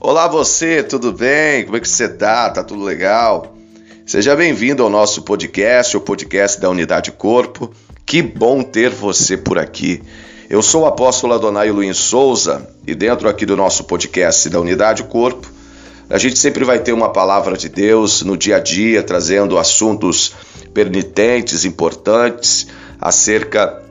Olá você, tudo bem? Como é que você tá? Tá tudo legal? Seja bem-vindo ao nosso podcast, o podcast da Unidade Corpo. Que bom ter você por aqui. Eu sou o apóstolo Adonai Luiz Souza e dentro aqui do nosso podcast da Unidade Corpo, a gente sempre vai ter uma palavra de Deus no dia a dia, trazendo assuntos permitentes, importantes acerca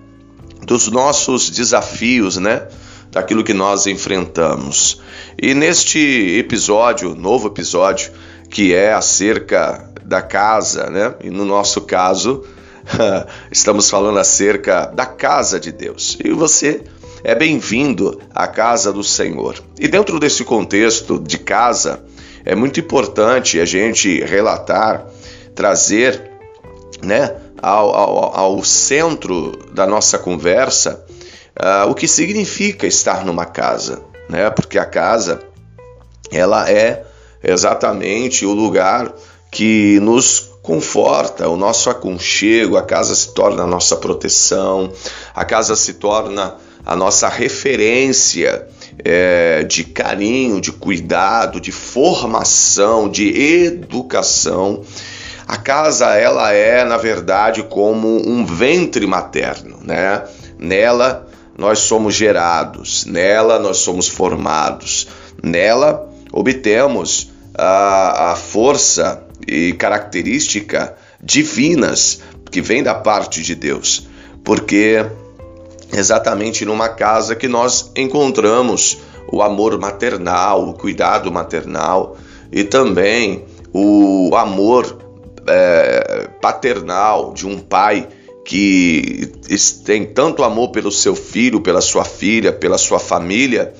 dos nossos desafios, né? Daquilo que nós enfrentamos. E neste episódio, novo episódio, que é acerca da casa, né? E no nosso caso, estamos falando acerca da casa de Deus. E você é bem-vindo à casa do Senhor. E dentro desse contexto de casa, é muito importante a gente relatar, trazer, né, ao, ao, ao centro da nossa conversa uh, o que significa estar numa casa né? Porque a casa ela é exatamente o lugar que nos conforta, o nosso aconchego, a casa se torna a nossa proteção, a casa se torna a nossa referência é, de carinho, de cuidado, de formação, de educação. A casa ela é, na verdade, como um ventre materno, né? Nela nós somos gerados, nela nós somos formados, nela obtemos a, a força e característica divinas que vem da parte de Deus, porque exatamente numa casa que nós encontramos o amor maternal, o cuidado maternal e também o amor é, paternal de um pai que tem tanto amor pelo seu filho, pela sua filha, pela sua família,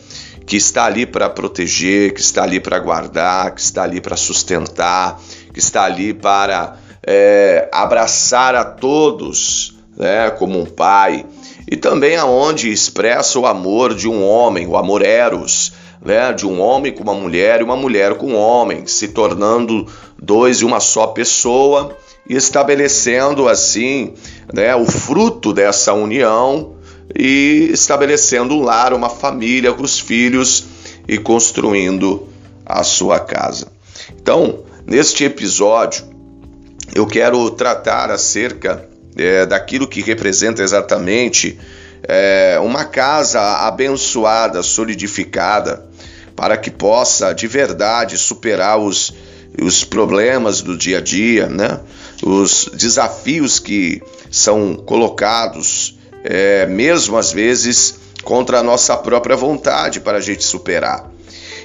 que está ali para proteger, que está ali para guardar, que está ali para sustentar, que está ali para é, abraçar a todos, né, como um pai, e também aonde expressa o amor de um homem, o amor eros, né, de um homem com uma mulher e uma mulher com um homem, se tornando dois e uma só pessoa e estabelecendo assim né, o fruto dessa união e estabelecendo um lar, uma família com os filhos e construindo a sua casa. Então, neste episódio, eu quero tratar acerca é, daquilo que representa exatamente é, uma casa abençoada, solidificada, para que possa de verdade superar os, os problemas do dia a dia, né? os desafios que são colocados, é, mesmo às vezes contra a nossa própria vontade para a gente superar.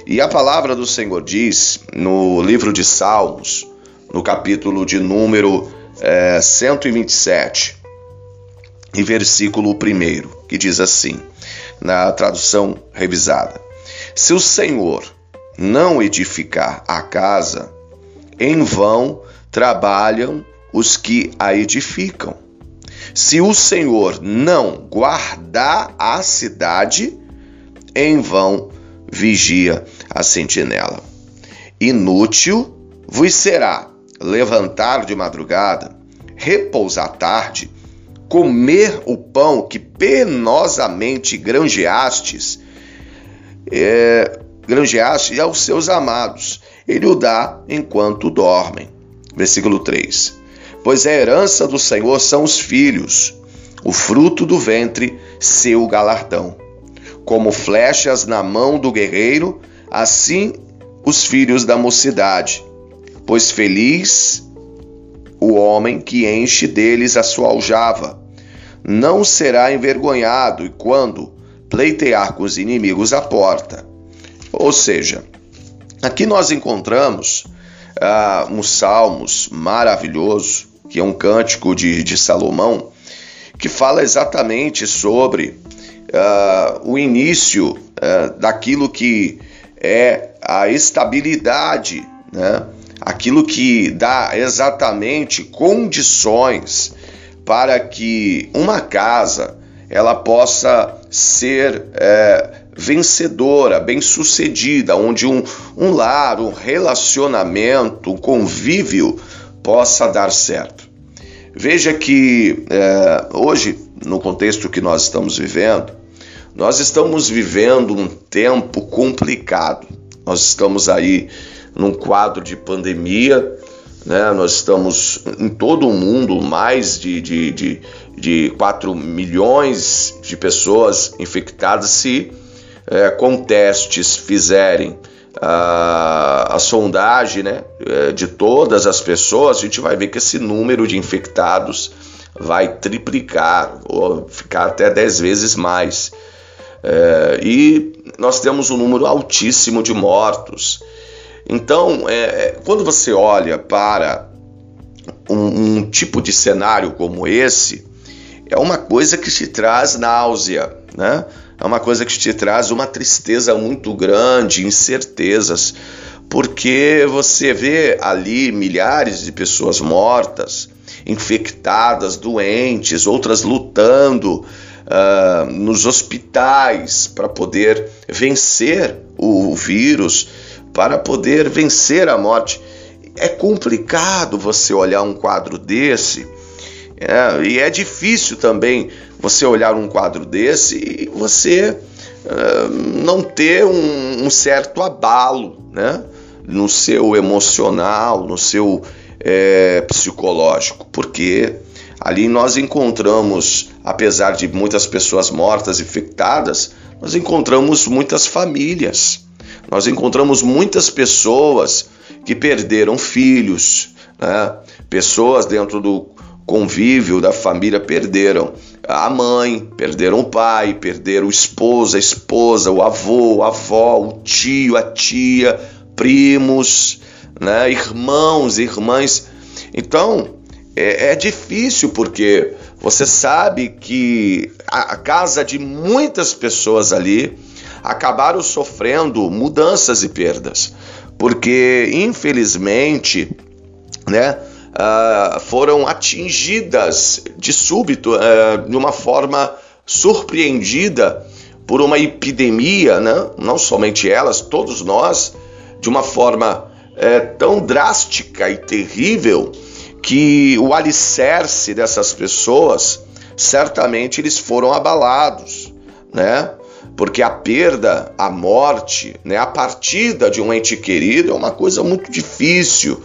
E a palavra do Senhor diz no livro de Salmos, no capítulo de número é, 127, e versículo 1, que diz assim, na tradução revisada: Se o Senhor não edificar a casa, em vão trabalham os que a edificam. Se o Senhor não guardar a cidade, em vão vigia a sentinela. Inútil vos será levantar de madrugada, repousar tarde, comer o pão que penosamente granjeastes, é, aos seus amados. Ele o dá enquanto dormem. Versículo 3. Pois a herança do Senhor são os filhos, o fruto do ventre, seu galardão. Como flechas na mão do guerreiro, assim os filhos da mocidade. Pois feliz o homem que enche deles a sua aljava. Não será envergonhado e quando pleitear com os inimigos à porta. Ou seja, aqui nós encontramos ah, um Salmos maravilhoso, que é um cântico de, de Salomão, que fala exatamente sobre ah, o início ah, daquilo que é a estabilidade, né? Aquilo que dá exatamente condições para que uma casa ela possa ser é, vencedora, bem-sucedida, onde um, um lar, um relacionamento, um convívio possa dar certo. Veja que é, hoje, no contexto que nós estamos vivendo, nós estamos vivendo um tempo complicado. Nós estamos aí num quadro de pandemia, né? nós estamos em todo o mundo, mais de, de, de, de 4 milhões de pessoas infectadas se é, com testes fizerem a, a sondagem né, é, de todas as pessoas, a gente vai ver que esse número de infectados vai triplicar ou ficar até 10 vezes mais. É, e nós temos um número altíssimo de mortos. Então, é, é quando você olha para um, um, tipo de cenário como esse, é uma coisa que te traz náusea, né? É uma coisa que te traz uma tristeza muito grande, incertezas, porque você vê ali milhares de pessoas mortas, infectadas, doentes, outras lutando uh, nos hospitais para poder vencer o vírus, para poder vencer a morte. É complicado você olhar um quadro desse é, e é difícil também você olhar um quadro desse e você uh, não ter um, um, certo abalo né, no seu emocional, no seu é, psicológico, porque ali nós encontramos, apesar de muitas pessoas mortas, infectadas, nós encontramos muitas famílias, nós encontramos muitas pessoas que perderam filhos, né, pessoas dentro do convívio da família perderam a mãe, perderam o pai, perderam o esposo, a esposa, o avô, a avó, o tio, a tia, primos, né, irmãos, irmãs. Então é, é difícil porque você sabe que a, a casa de muitas pessoas ali acabaram sofrendo mudanças e perdas, porque infelizmente, né? uh, foram atingidas de súbito, uh, de uma forma surpreendida por uma epidemia, né? não somente elas, todos nós, de uma forma uh, tão drástica e terrível que o alicerce dessas pessoas certamente eles foram abalados, né? Porque a perda, a morte, né, a partida de um ente querido é uma coisa muito difícil.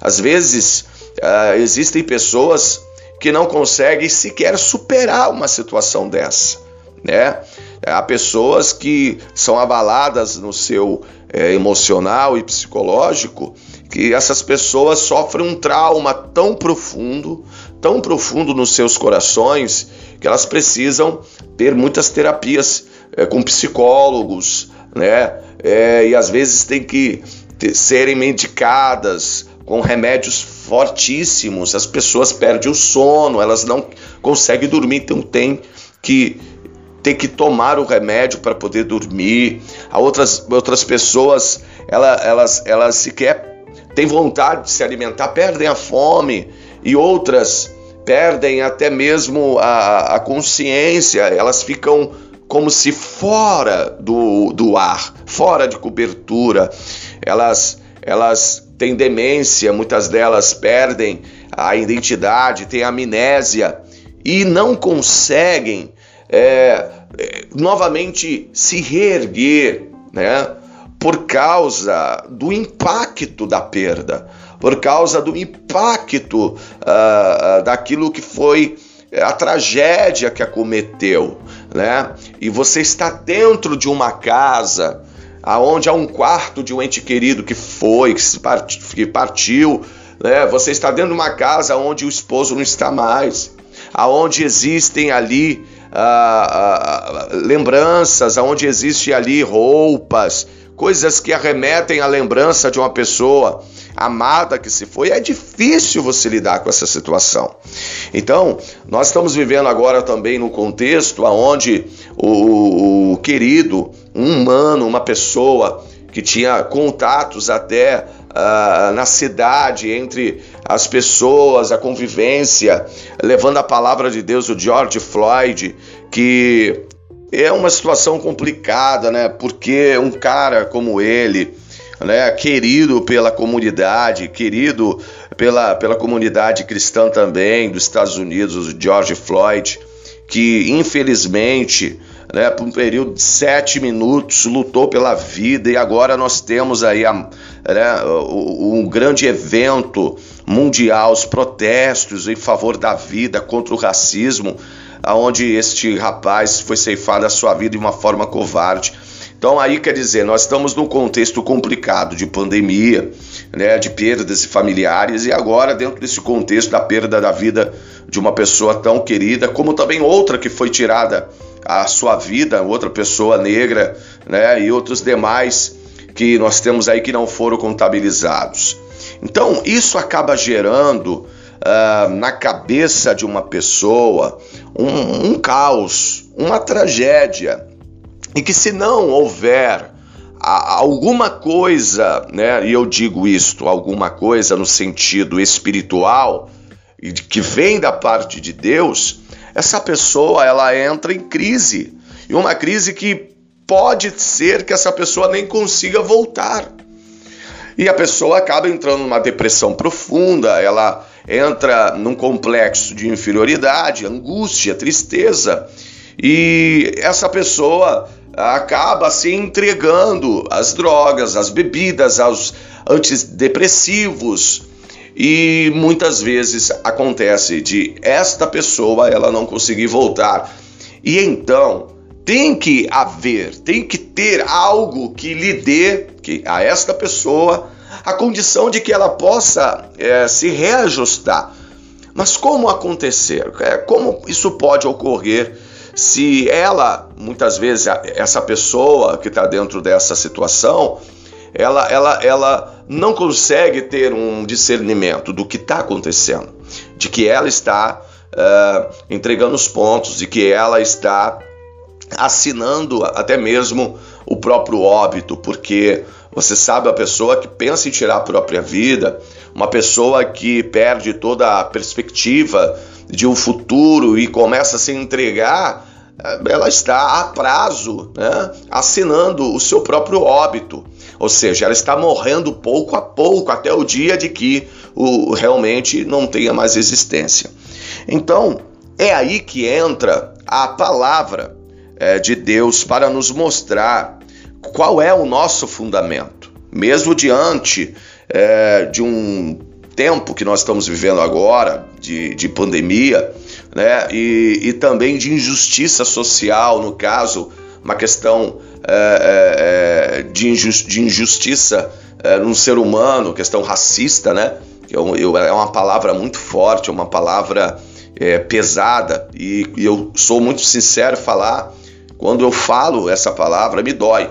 Às vezes Uh, existem pessoas que não conseguem sequer superar uma situação dessa, né? Há pessoas que são abaladas no seu é, emocional e psicológico, que essas pessoas sofrem um trauma tão profundo, tão profundo nos seus corações, que elas precisam ter muitas terapias é, com psicólogos, né? É, e às vezes tem que ter, serem medicadas com remédios fortíssimos, as pessoas perdem o sono, elas não conseguem dormir, então tem que ter que tomar o remédio para poder dormir. A outras, outras pessoas, elas, elas, elas sequer têm vontade de se alimentar, perdem a fome, e outras perdem até mesmo a, a consciência, elas ficam como se fora do, do ar, fora de cobertura, elas, elas têm demência, muitas delas perdem a identidade, têm amnésia e não conseguem é, é, novamente se reerguer, né? Por causa do impacto da perda, por causa do impacto uh, daquilo que foi a tragédia que acometeu, né? E você está dentro de uma casa aonde há um quarto de um ente querido que foi, que partiu, né? Você está dentro de uma casa onde o esposo não está mais, aonde existem ali ah, ah, lembranças, aonde existe ali roupas, coisas que arremetem à lembrança de uma pessoa amada que se foi, é difícil você lidar com essa situação. Então, nós estamos vivendo agora também no contexto onde o, o querido, um humano, uma pessoa que tinha contatos até uh, na cidade, entre as pessoas, a convivência, levando a palavra de Deus, o George Floyd, que é uma situação complicada, né? Porque um cara como ele, né, querido pela comunidade, querido pela, pela comunidade cristã também dos Estados Unidos, o George Floyd, que infelizmente, né, por um período de sete minutos, lutou pela vida e agora nós temos aí a, né, um grande evento mundial, os protestos em favor da vida, contra o racismo, aonde este rapaz foi ceifado a sua vida de uma forma covarde. Então aí quer dizer, nós estamos num contexto complicado de pandemia, né, de perdas familiares e agora dentro desse contexto da perda da vida de uma pessoa tão querida, como também outra que foi tirada a sua vida, outra pessoa negra, né, e outros demais que nós temos aí que não foram contabilizados. Então isso acaba gerando uh, na cabeça de uma pessoa um, um caos, uma tragédia e que se não houver alguma coisa, né, e eu digo isto, alguma coisa no sentido espiritual, que vem da parte de Deus, essa pessoa ela entra em crise. E uma crise que pode ser que essa pessoa nem consiga voltar. E a pessoa acaba entrando numa depressão profunda, ela entra num complexo de inferioridade, angústia, tristeza. E essa pessoa acaba se entregando às drogas, às bebidas, aos antidepressivos. E muitas vezes acontece de esta pessoa ela não conseguir voltar. E então tem que haver, tem que ter algo que lhe dê que a esta pessoa a condição de que ela possa é, se reajustar. Mas como acontecer? É, como isso pode ocorrer se ela, muitas vezes, essa pessoa que está dentro dessa situação, ela, ela, ela não consegue ter um discernimento do que está acontecendo, de que ela está uh, entregando os pontos, de que ela está assinando até mesmo o próprio óbito, porque você sabe a pessoa que pensa em tirar a própria vida, uma pessoa que perde toda a perspectiva de um futuro e começa a se entregar, eh, ela está a prazo, né, assinando o seu próprio óbito. Ou seja, ela está morrendo pouco a pouco até o dia de que o realmente não tenha mais existência. Então, é aí que entra a palavra é, de Deus para nos mostrar qual é o nosso fundamento, mesmo diante é, de um tempo que nós estamos vivendo agora, de, de pandemia, né, e, e, também de injustiça social, no caso, uma questão é, é, é de, injusti de, injustiça é, ser humano, questão racista, né, eu, eu, é uma palavra muito forte, é uma palavra é, pesada, e, e eu sou muito sincero falar, quando eu falo essa palavra, me dói,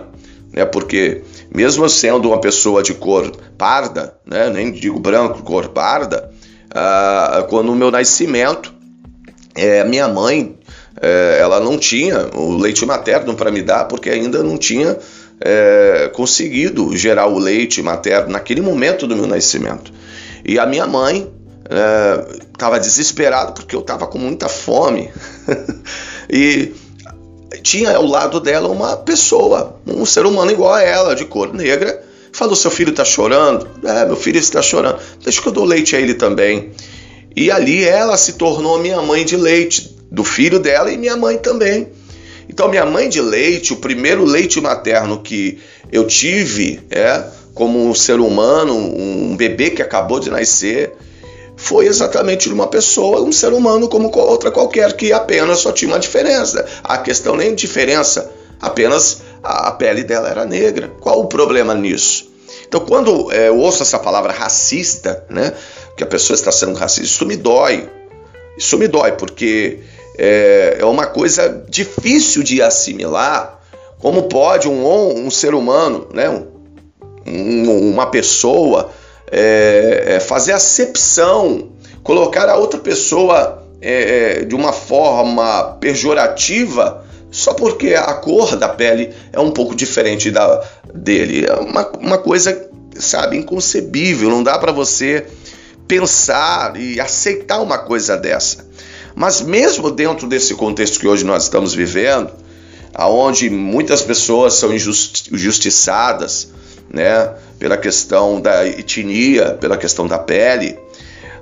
né, porque mesmo sendo uma pessoa de cor parda, né, nem digo branco, cor parda, ah, quando o meu nascimento, é, minha mãe, é, ela não tinha o leite materno para me dar, porque ainda não tinha é, conseguido gerar o leite materno naquele momento do meu nascimento. E a minha mãe estava é, desesperada porque eu estava com muita fome. e tinha ao lado dela uma pessoa, um ser humano igual a ela, de cor negra. Falou: Seu filho está chorando? É, meu filho está chorando. Deixa que eu dou leite a ele também. E ali ela se tornou minha mãe de leite, do filho dela e minha mãe também. Então, minha mãe de leite, o primeiro leite materno que eu tive, é como um ser humano, um bebê que acabou de nascer, foi exatamente de uma pessoa, um ser humano como outra qualquer, que apenas só tinha uma diferença. A questão nem diferença, apenas a pele dela era negra. Qual o problema nisso? Então, quando é, eu ouço essa palavra racista, né, que a pessoa está sendo racista, isso me dói. Isso me dói, porque é, é uma coisa difícil de assimilar. Como pode um, um ser humano, né, um, uma pessoa, é, é, fazer acepção, colocar a outra pessoa é, é, de uma forma pejorativa só porque a cor da pele é um pouco diferente da dele. É uma, uma coisa, sabe, inconcebível. Não dá para você pensar e aceitar uma coisa dessa. Mas mesmo dentro desse contexto que hoje nós estamos vivendo, aonde muitas pessoas são injustiçadas, né, pela questão da etnia, pela questão da pele,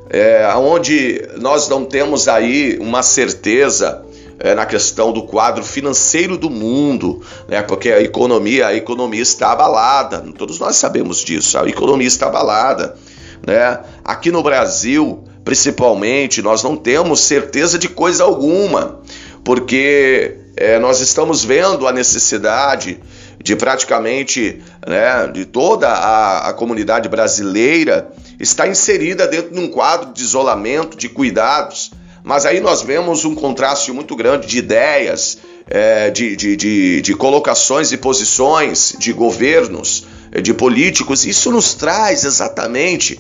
é, onde nós não temos aí uma certeza é, na questão do quadro financeiro do mundo, né? porque a economia, a economia está abalada, todos nós sabemos disso, a economia está abalada. Né? Aqui no Brasil, principalmente, nós não temos certeza de coisa alguma, porque é, nós estamos vendo a necessidade de praticamente né, de toda a, a comunidade brasileira está inserida dentro de um quadro de isolamento, de cuidados. Mas aí nós vemos um contraste muito grande de ideias, é, de, de, de, de colocações e posições de governos, de políticos. Isso nos traz exatamente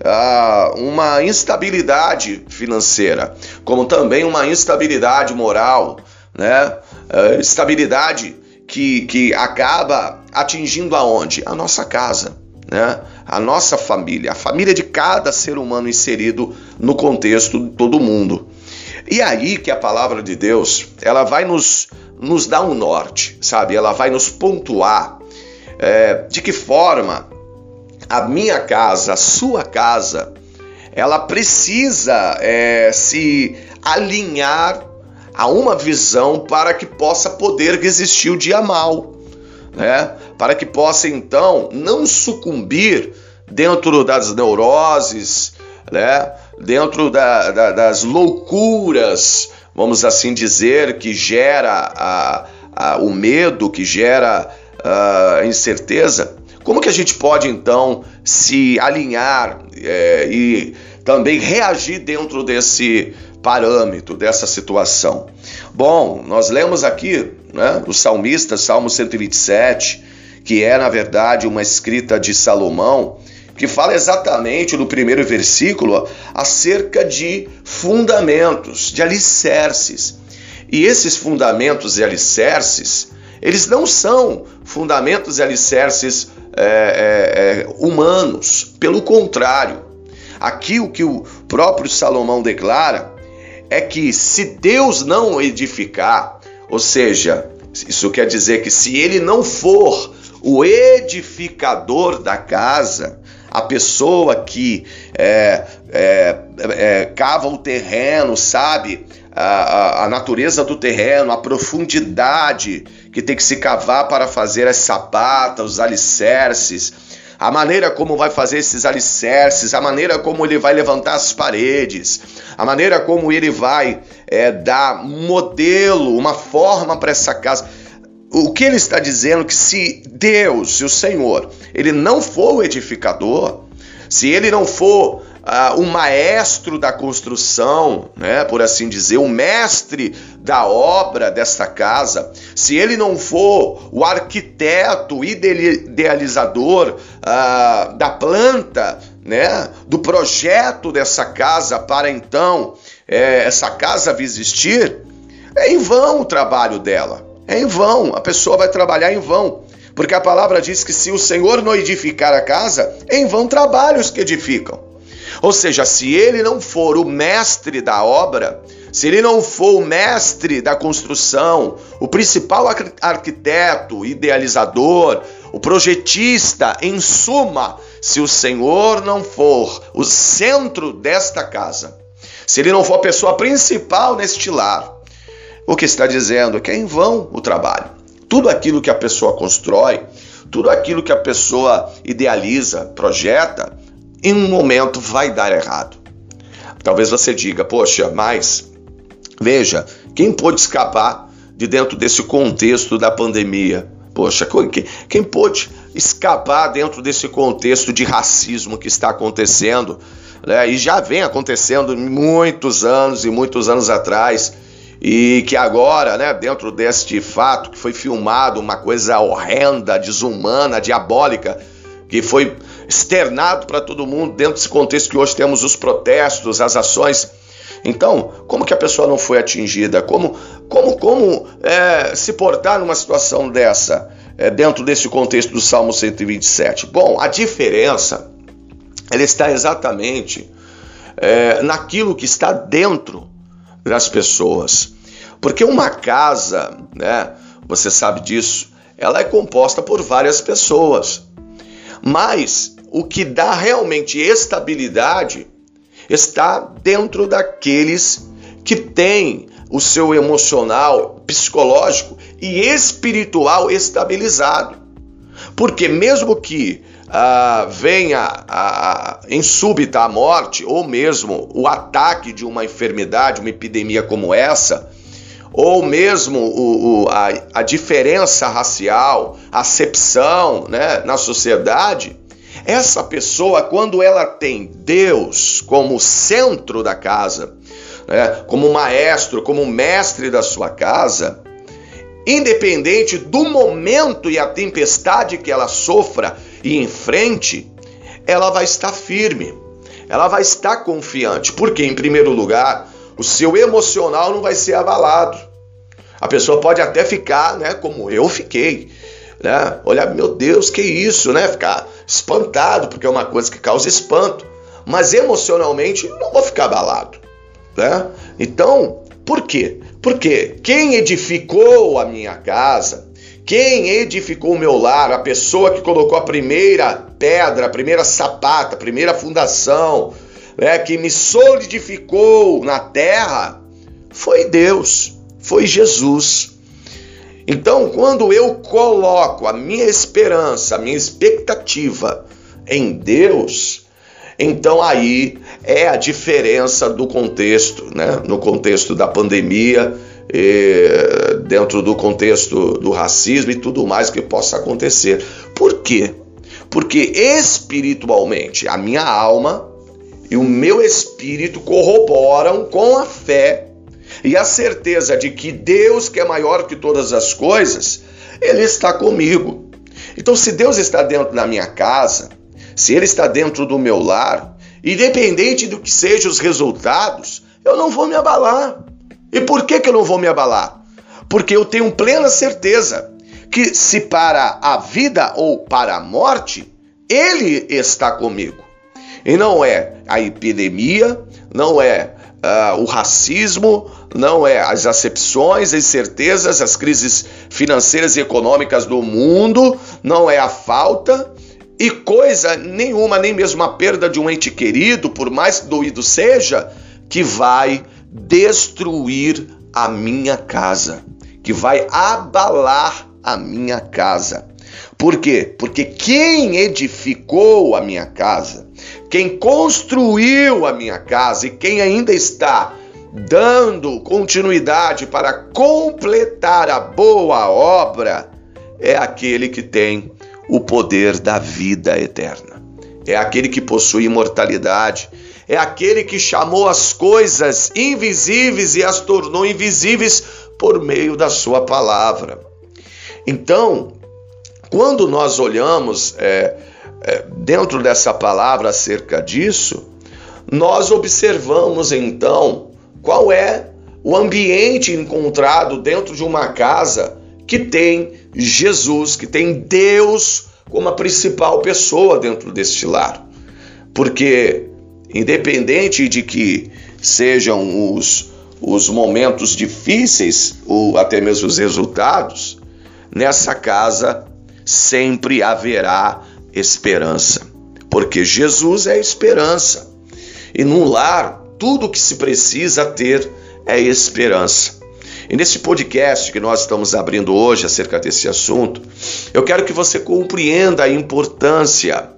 uh, uma instabilidade financeira, como também uma instabilidade moral, né? Uh, estabilidade que, que acaba atingindo aonde? A nossa casa né? a nossa família, a família de cada ser humano inserido no contexto de todo mundo. E aí que a palavra de Deus, ela vai nos, nos dar um norte, sabe? Ela vai nos pontuar é, de que forma a minha casa, a sua casa, ela precisa é, se alinhar a uma visão para que possa poder resistir o dia mal né? Para que possa então não sucumbir dentro das neuroses, né? Dentro da, da, das loucuras, vamos assim dizer, que gera a, a, o medo, que gera a incerteza. Como que a gente pode então se alinhar é, e também reagir dentro desse parâmetro, dessa situação? Bom, nós lemos aqui né, o salmista, Salmo 127, que é na verdade uma escrita de Salomão, que fala exatamente no primeiro versículo acerca de fundamentos, de alicerces. E esses fundamentos e alicerces, eles não são fundamentos e alicerces é, é, é, humanos, pelo contrário. Aqui o que o próprio Salomão declara é que se Deus não edificar, ou seja, isso quer dizer que se ele não for o edificador da casa, a pessoa que é, é, é, cava o terreno, sabe a, a, a, natureza do terreno, a profundidade que tem que se cavar para fazer as sapatas, os alicerces, a maneira como vai fazer esses alicerces, a maneira como ele vai levantar as paredes, a maneira como ele vai é, dar modelo, uma forma para essa casa. O que ele está dizendo que se Deus, se o Senhor, ele não for o edificador, se ele não for uh, o maestro da construção, né, por assim dizer, o mestre da obra desta casa, se ele não for o arquiteto idealizador uh, da planta, né, do projeto dessa casa para então é, essa casa existir, é em vão o trabalho dela. É em vão, a pessoa vai trabalhar em vão. Porque a palavra diz que se o Senhor não edificar a casa, em vão trabalhos que edificam. Ou seja, se ele não for o mestre da obra, se ele não for o mestre da construção, o principal arquiteto, idealizador, o projetista, em suma, se o Senhor não for o centro desta casa, se ele não for a pessoa principal neste lar, o que está dizendo é que é em vão o trabalho. Tudo aquilo que a pessoa constrói, tudo aquilo que a pessoa idealiza, projeta, em um momento vai dar errado. Talvez você diga, poxa, mas veja, quem pôde escapar de dentro desse contexto da pandemia? Poxa, quem pôde escapar dentro desse contexto de racismo que está acontecendo, né? e já vem acontecendo muitos anos e muitos anos atrás, e que agora, né, dentro deste fato que foi filmado uma coisa horrenda, desumana, diabólica, que foi externado para todo mundo dentro desse contexto que hoje temos os protestos, as ações. Então, como que a pessoa não foi atingida? Como, como, como é, se portar numa situação dessa, é, dentro desse contexto do Salmo 127? Bom, a diferença ela está exatamente é, naquilo que está dentro das pessoas. Porque uma casa, né, você sabe disso, ela é composta por várias pessoas. Mas o que dá realmente estabilidade está dentro daqueles que têm o seu emocional, psicológico e espiritual estabilizado. Porque mesmo que ah, venha em súbita a morte, ou mesmo o ataque de uma enfermidade, uma epidemia como essa, ou mesmo o, o, a, a, diferença racial, acepção né, na sociedade, essa pessoa, quando ela tem Deus como centro da casa, né, como maestro, como mestre da sua casa, independente do momento e a tempestade que ela sofra e enfrente, ela vai estar firme, ela vai estar confiante, porque, em primeiro lugar, o seu emocional não vai ser abalado. A pessoa pode até ficar, né, como eu fiquei, né? Olhar, meu Deus, que isso, né? Ficar espantado, porque é uma coisa que causa espanto. Mas emocionalmente não vou ficar abalado, né? Então, por quê? Porque quem edificou a minha casa, quem edificou o meu lar, a pessoa que colocou a primeira pedra, a primeira sapata, a primeira fundação, né, que me solidificou na terra, foi Deus, foi Jesus. Então, quando eu coloco a minha esperança, a minha expectativa em Deus, então aí é a diferença do contexto, né? No contexto da pandemia, dentro do contexto do racismo e tudo mais que possa acontecer. Por quê? Porque espiritualmente a minha alma e o meu espírito corroboram com a fé e a certeza de que Deus, que é maior que todas as coisas, Ele está comigo. Então, se Deus está dentro da minha casa, se Ele está dentro do meu lar, independente do que sejam os resultados, eu não vou me abalar. E por que, que eu não vou me abalar? Porque eu tenho plena certeza que, se para a vida ou para a morte, Ele está comigo. E não é a epidemia, não é uh, o racismo, não é as acepções, as incertezas, as crises financeiras e econômicas do mundo, não é a falta e coisa nenhuma, nem mesmo a perda de um ente querido, por mais doído seja, que vai destruir a minha casa, que vai abalar a minha casa. Por quê? Porque quem edificou a minha casa, quem construiu a minha casa e quem ainda está dando continuidade para completar a boa obra, é aquele que tem o poder da vida eterna. É aquele que possui imortalidade, é aquele que chamou as coisas invisíveis e as tornou invisíveis por meio da sua palavra. Então, quando nós olhamos é, dentro dessa palavra acerca disso, nós observamos então qual é o ambiente encontrado dentro de uma casa que tem Jesus, que tem Deus como a principal pessoa dentro deste lar. Porque, independente de que sejam os, os momentos difíceis ou até mesmo os resultados, nessa casa sempre haverá esperança, porque Jesus é a esperança. E num lar tudo que se precisa ter é esperança. E nesse podcast que nós estamos abrindo hoje acerca desse assunto, eu quero que você compreenda a importância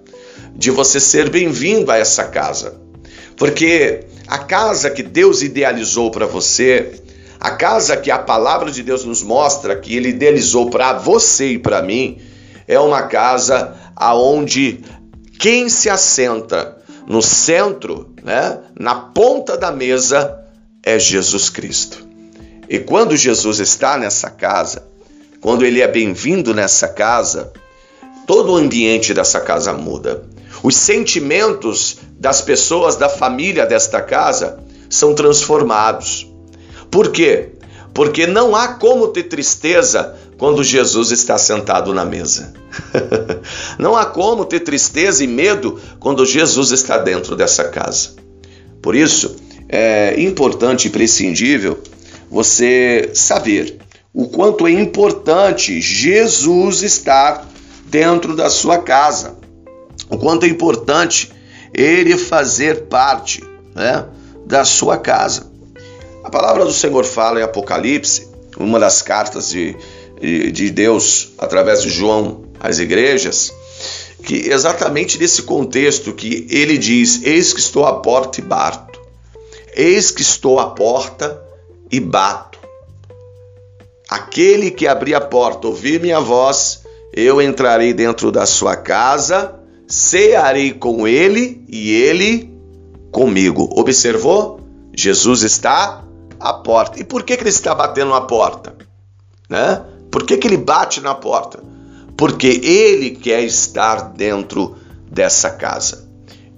de você ser bem-vindo a essa casa. Porque a casa que Deus idealizou para você, a casa que a palavra de Deus nos mostra que ele idealizou para você e para mim, é uma casa aonde quem se assenta no centro, né, na ponta da mesa, é Jesus Cristo. E quando Jesus está nessa casa, quando ele é bem-vindo nessa casa, todo o ambiente dessa casa muda. Os sentimentos das pessoas da família desta casa são transformados. Por quê? Porque não há como ter tristeza quando Jesus está sentado na mesa. Não há como ter tristeza e medo quando Jesus está dentro dessa casa. Por isso, é importante e prescindível você saber o quanto é importante Jesus estar dentro da sua casa, o quanto é importante ele fazer parte né, da sua casa. A palavra do Senhor fala em Apocalipse, uma das cartas de, de Deus através de João às igrejas, que exatamente nesse contexto que ele diz: Eis que estou à porta e bato. Eis que estou à porta e bato. Aquele que abrir a porta, ouvir minha voz, eu entrarei dentro da sua casa, cearei com ele e ele comigo. Observou? Jesus está à porta. E por que, que ele está batendo na porta? Né? Por que, que ele bate na porta? Porque ele quer estar dentro dessa casa.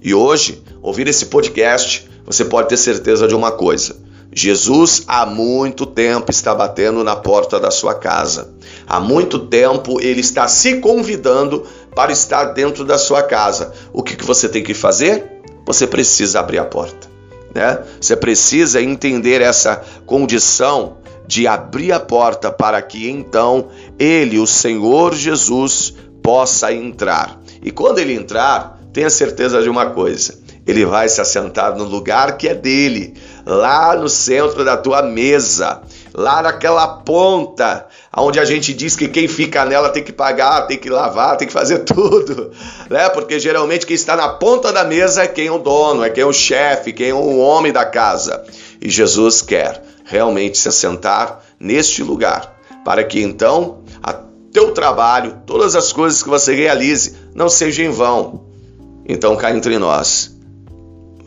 E hoje, ouvir esse podcast, você pode ter certeza de uma coisa Jesus há muito tempo está batendo na porta da sua casa. Há muito tempo ele está se convidando para estar dentro da sua casa. O que, que você tem que fazer? Você precisa abrir a porta. Né? Você precisa entender essa condição de abrir a porta para que então ele, o Senhor Jesus, possa entrar. E quando ele entrar, tenha certeza de uma coisa: ele vai se assentar no lugar que é dele, lá no centro da tua mesa, lá naquela ponta, onde a gente diz que quem fica nela tem que pagar, tem que lavar, tem que fazer tudo, né? Porque geralmente quem está na ponta da mesa é quem é o dono, é quem é o chefe, quem é o homem da casa. E Jesus quer realmente se assentar neste lugar, para que então a teu trabalho, todas as coisas que você realize, não sejam em vão. Então cá entre nós,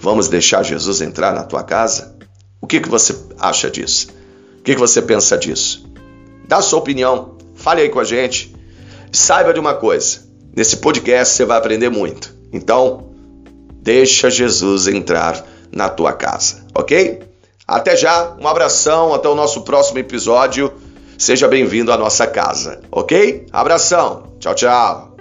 Vamos deixar Jesus entrar na tua casa? O que, que você acha disso? O que, que você pensa disso? Dá a sua opinião, fale aí com a gente. Saiba de uma coisa: nesse podcast você vai aprender muito. Então, deixa Jesus entrar na tua casa, ok? Até já, um abração, até o nosso próximo episódio. Seja bem-vindo à nossa casa, ok? Abração, tchau, tchau.